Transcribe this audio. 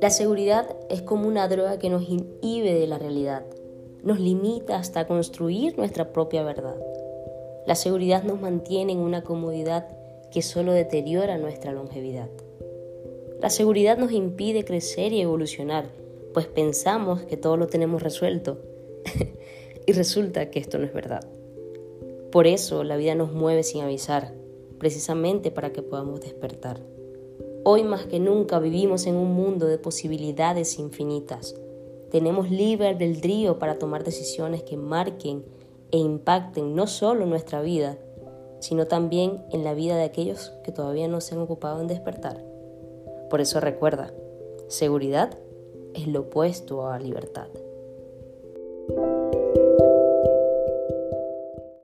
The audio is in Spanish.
La seguridad es como una droga que nos inhibe de la realidad, nos limita hasta construir nuestra propia verdad. La seguridad nos mantiene en una comodidad que solo deteriora nuestra longevidad. La seguridad nos impide crecer y evolucionar, pues pensamos que todo lo tenemos resuelto y resulta que esto no es verdad. Por eso la vida nos mueve sin avisar, precisamente para que podamos despertar. Hoy más que nunca vivimos en un mundo de posibilidades infinitas. Tenemos libre albedrío para tomar decisiones que marquen e impacten no solo nuestra vida, sino también en la vida de aquellos que todavía no se han ocupado en despertar. Por eso recuerda, seguridad es lo opuesto a libertad.